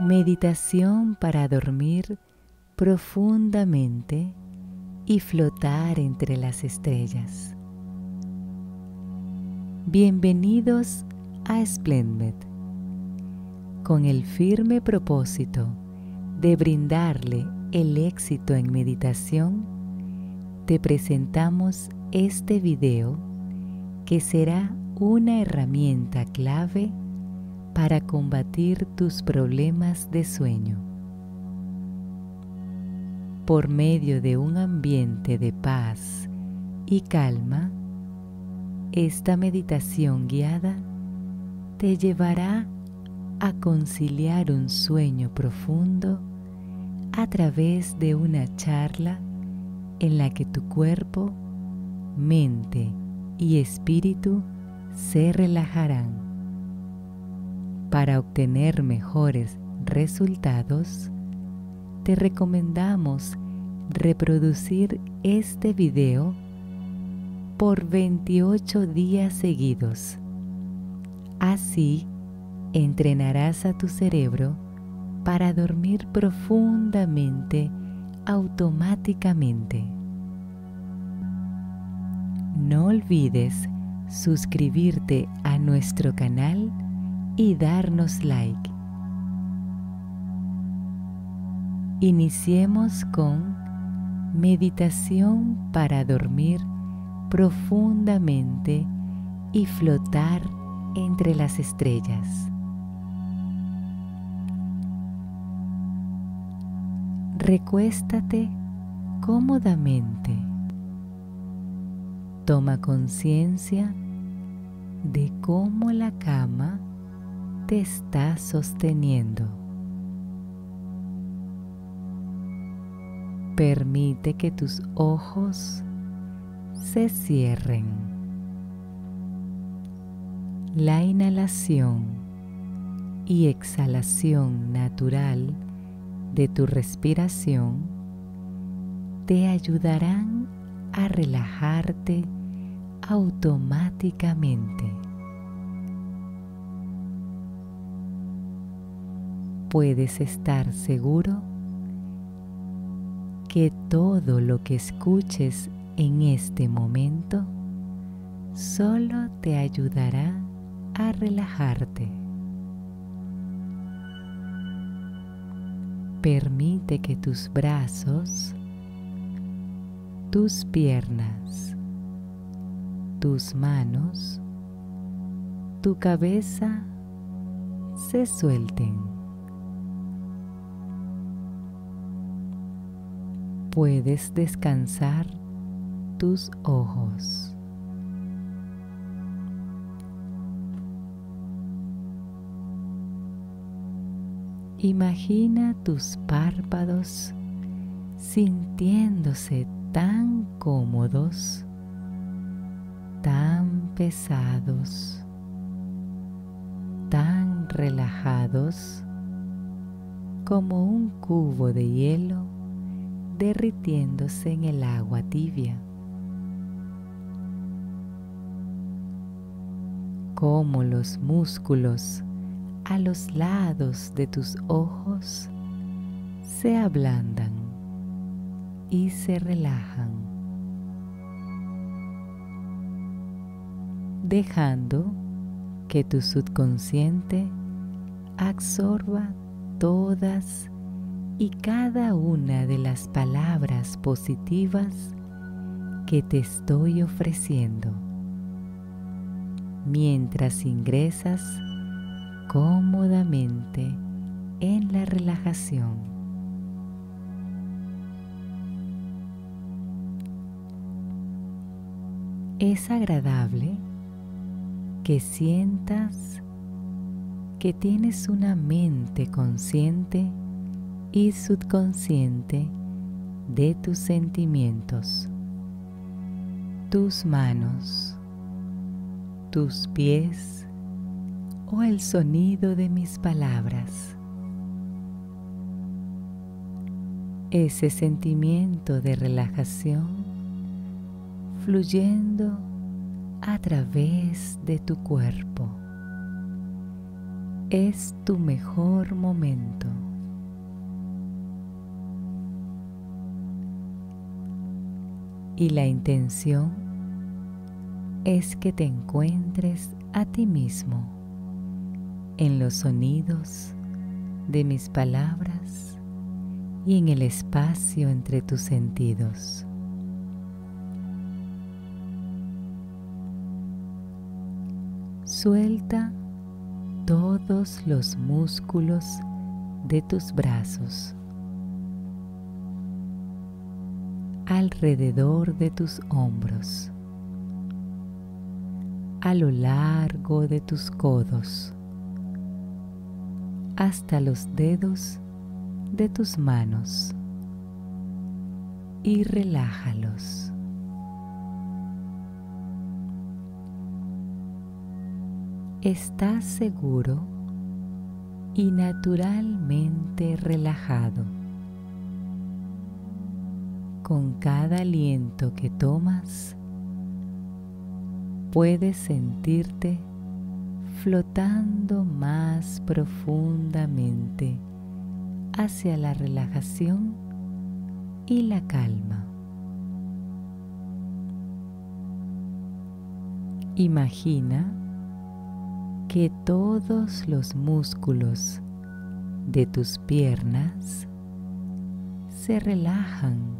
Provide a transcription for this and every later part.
Meditación para dormir profundamente y flotar entre las estrellas. Bienvenidos a Splendid, con el firme propósito de brindarle el éxito en meditación, te presentamos este video que será una herramienta clave para combatir tus problemas de sueño. Por medio de un ambiente de paz y calma, esta meditación guiada te llevará a conciliar un sueño profundo a través de una charla en la que tu cuerpo, mente y espíritu se relajarán. Para obtener mejores resultados, te recomendamos reproducir este video por 28 días seguidos. Así, entrenarás a tu cerebro para dormir profundamente automáticamente. No olvides suscribirte a nuestro canal y darnos like. Iniciemos con meditación para dormir profundamente y flotar entre las estrellas. Recuéstate cómodamente. Toma conciencia de cómo la cama te está sosteniendo. Permite que tus ojos se cierren. La inhalación y exhalación natural de tu respiración te ayudarán a relajarte automáticamente. Puedes estar seguro que todo lo que escuches en este momento solo te ayudará a relajarte. Permite que tus brazos, tus piernas, tus manos, tu cabeza se suelten. Puedes descansar tus ojos. Imagina tus párpados sintiéndose tan cómodos, tan pesados, tan relajados como un cubo de hielo derritiéndose en el agua tibia. Como los músculos a los lados de tus ojos se ablandan y se relajan, dejando que tu subconsciente absorba todas y cada una de las palabras positivas que te estoy ofreciendo mientras ingresas cómodamente en la relajación. Es agradable que sientas que tienes una mente consciente y subconsciente de tus sentimientos, tus manos, tus pies, o el sonido de mis palabras. Ese sentimiento de relajación fluyendo a través de tu cuerpo, es tu mejor momento. Y la intención es que te encuentres a ti mismo en los sonidos de mis palabras y en el espacio entre tus sentidos. Suelta todos los músculos de tus brazos, alrededor de tus hombros, a lo largo de tus codos, hasta los dedos de tus manos y relájalos. Estás seguro y naturalmente relajado. Con cada aliento que tomas, puedes sentirte flotando más profundamente hacia la relajación y la calma. Imagina que todos los músculos de tus piernas se relajan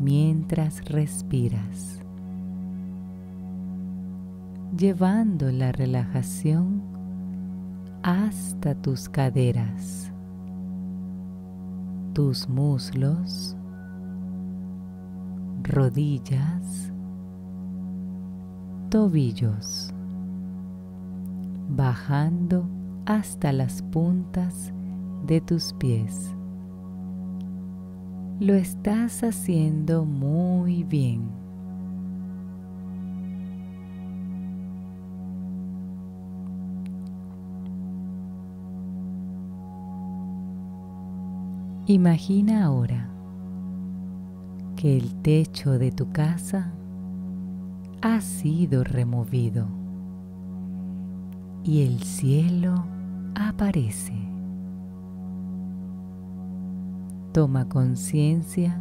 mientras respiras, llevando la relajación hasta tus caderas, tus muslos, rodillas, tobillos bajando hasta las puntas de tus pies. Lo estás haciendo muy bien. Imagina ahora que el techo de tu casa ha sido removido y el cielo aparece. Toma conciencia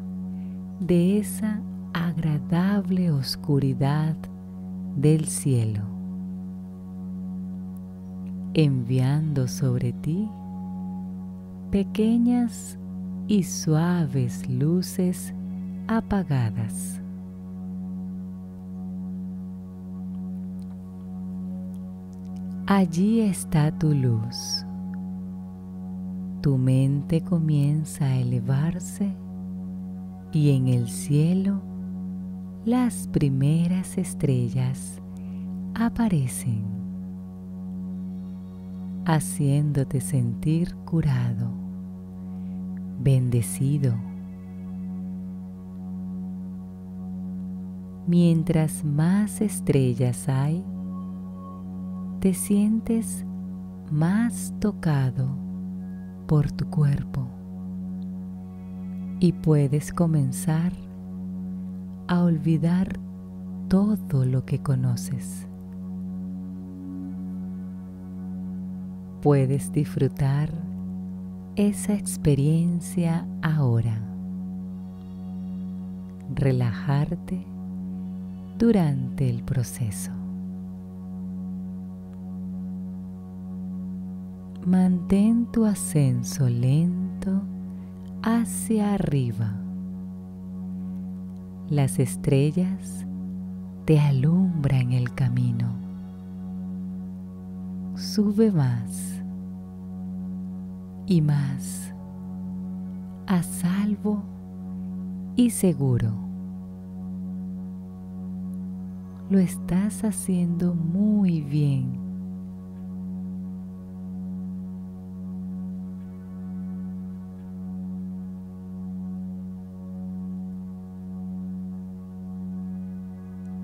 de esa agradable oscuridad del cielo, enviando sobre ti pequeñas y suaves luces apagadas. Allí está tu luz. Tu mente comienza a elevarse y en el cielo las primeras estrellas aparecen, haciéndote sentir curado, bendecido. Mientras más estrellas hay, te sientes más tocado por tu cuerpo y puedes comenzar a olvidar todo lo que conoces. Puedes disfrutar esa experiencia ahora. Relajarte durante el proceso. Mantén tu ascenso lento hacia arriba. Las estrellas te alumbran el camino. Sube más y más a salvo y seguro. Lo estás haciendo muy bien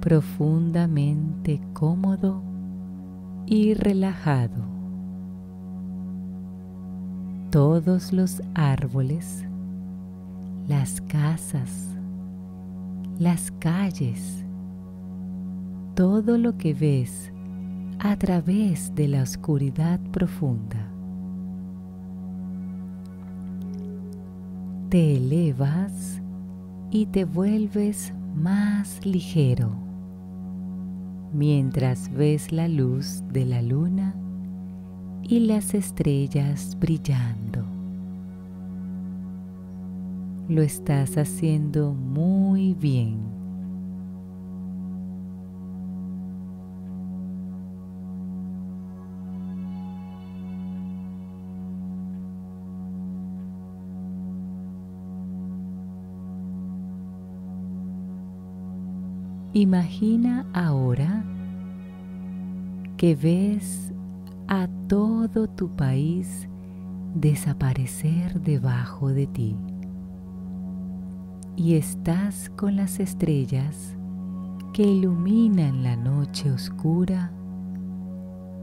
profundamente cómodo y relajado. Todos los árboles, las casas, las calles, todo lo que ves a través de la oscuridad profunda. Te elevas y te vuelves más ligero mientras ves la luz de la luna y las estrellas brillando. Lo estás haciendo muy bien. Imagina ahora que ves a todo tu país desaparecer debajo de ti y estás con las estrellas que iluminan la noche oscura,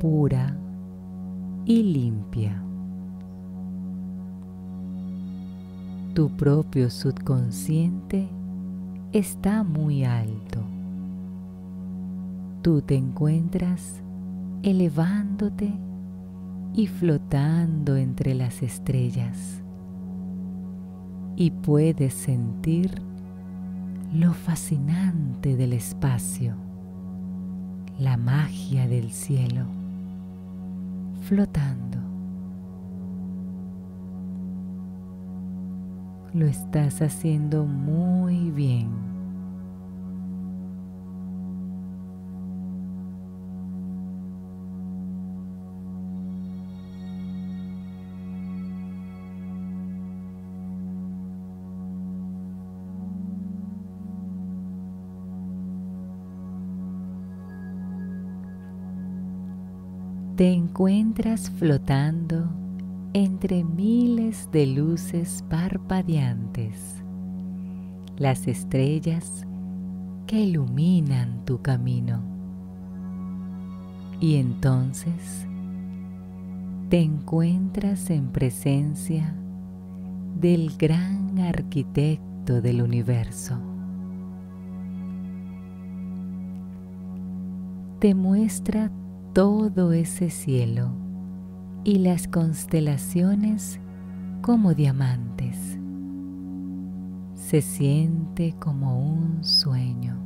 pura y limpia. Tu propio subconsciente está muy alto tú te encuentras elevándote y flotando entre las estrellas y puedes sentir lo fascinante del espacio, la magia del cielo, flotando. Lo estás haciendo muy bien. Te encuentras flotando entre miles de luces parpadeantes, las estrellas que iluminan tu camino. Y entonces te encuentras en presencia del gran arquitecto del universo. Te muestra todo ese cielo y las constelaciones como diamantes. Se siente como un sueño.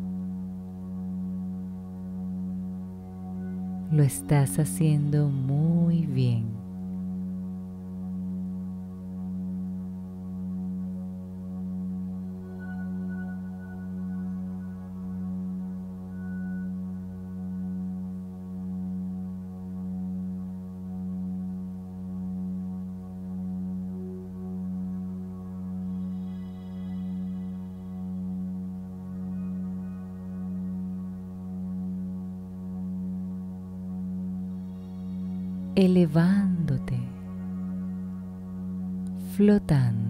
Lo estás haciendo muy bien. Elevándote, flotando.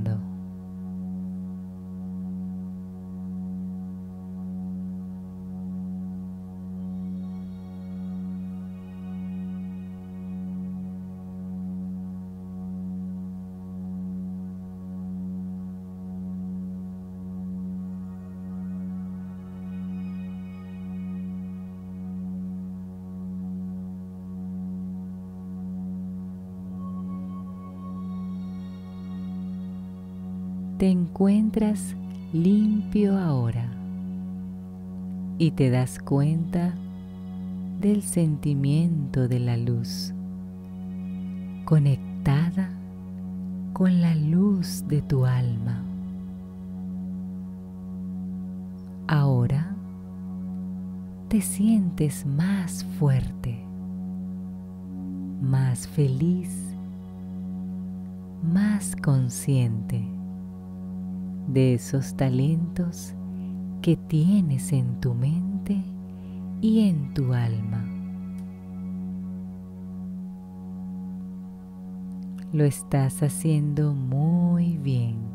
Te encuentras limpio ahora y te das cuenta del sentimiento de la luz, conectada con la luz de tu alma. Ahora te sientes más fuerte, más feliz, más consciente de esos talentos que tienes en tu mente y en tu alma. Lo estás haciendo muy bien.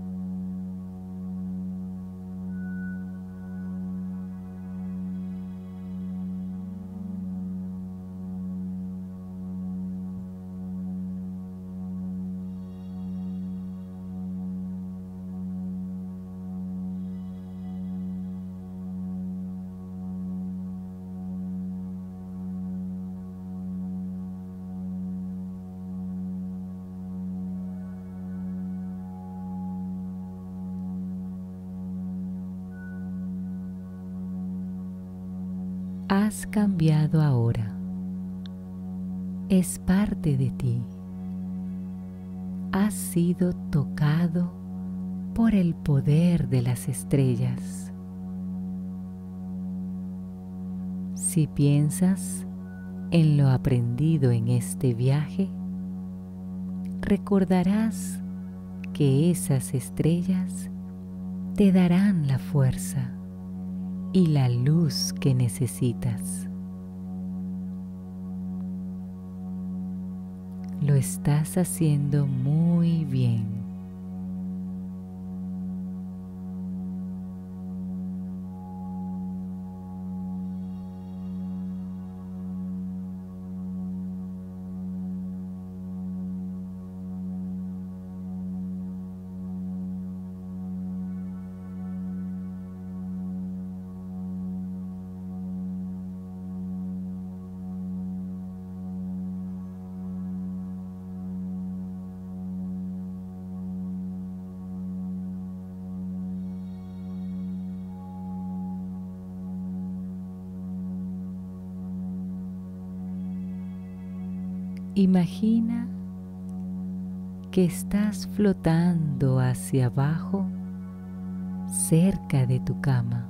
Has cambiado ahora. Es parte de ti. Has sido tocado por el poder de las estrellas. Si piensas en lo aprendido en este viaje, recordarás que esas estrellas te darán la fuerza y la luz que necesitas. Lo estás haciendo muy bien. Imagina que estás flotando hacia abajo cerca de tu cama.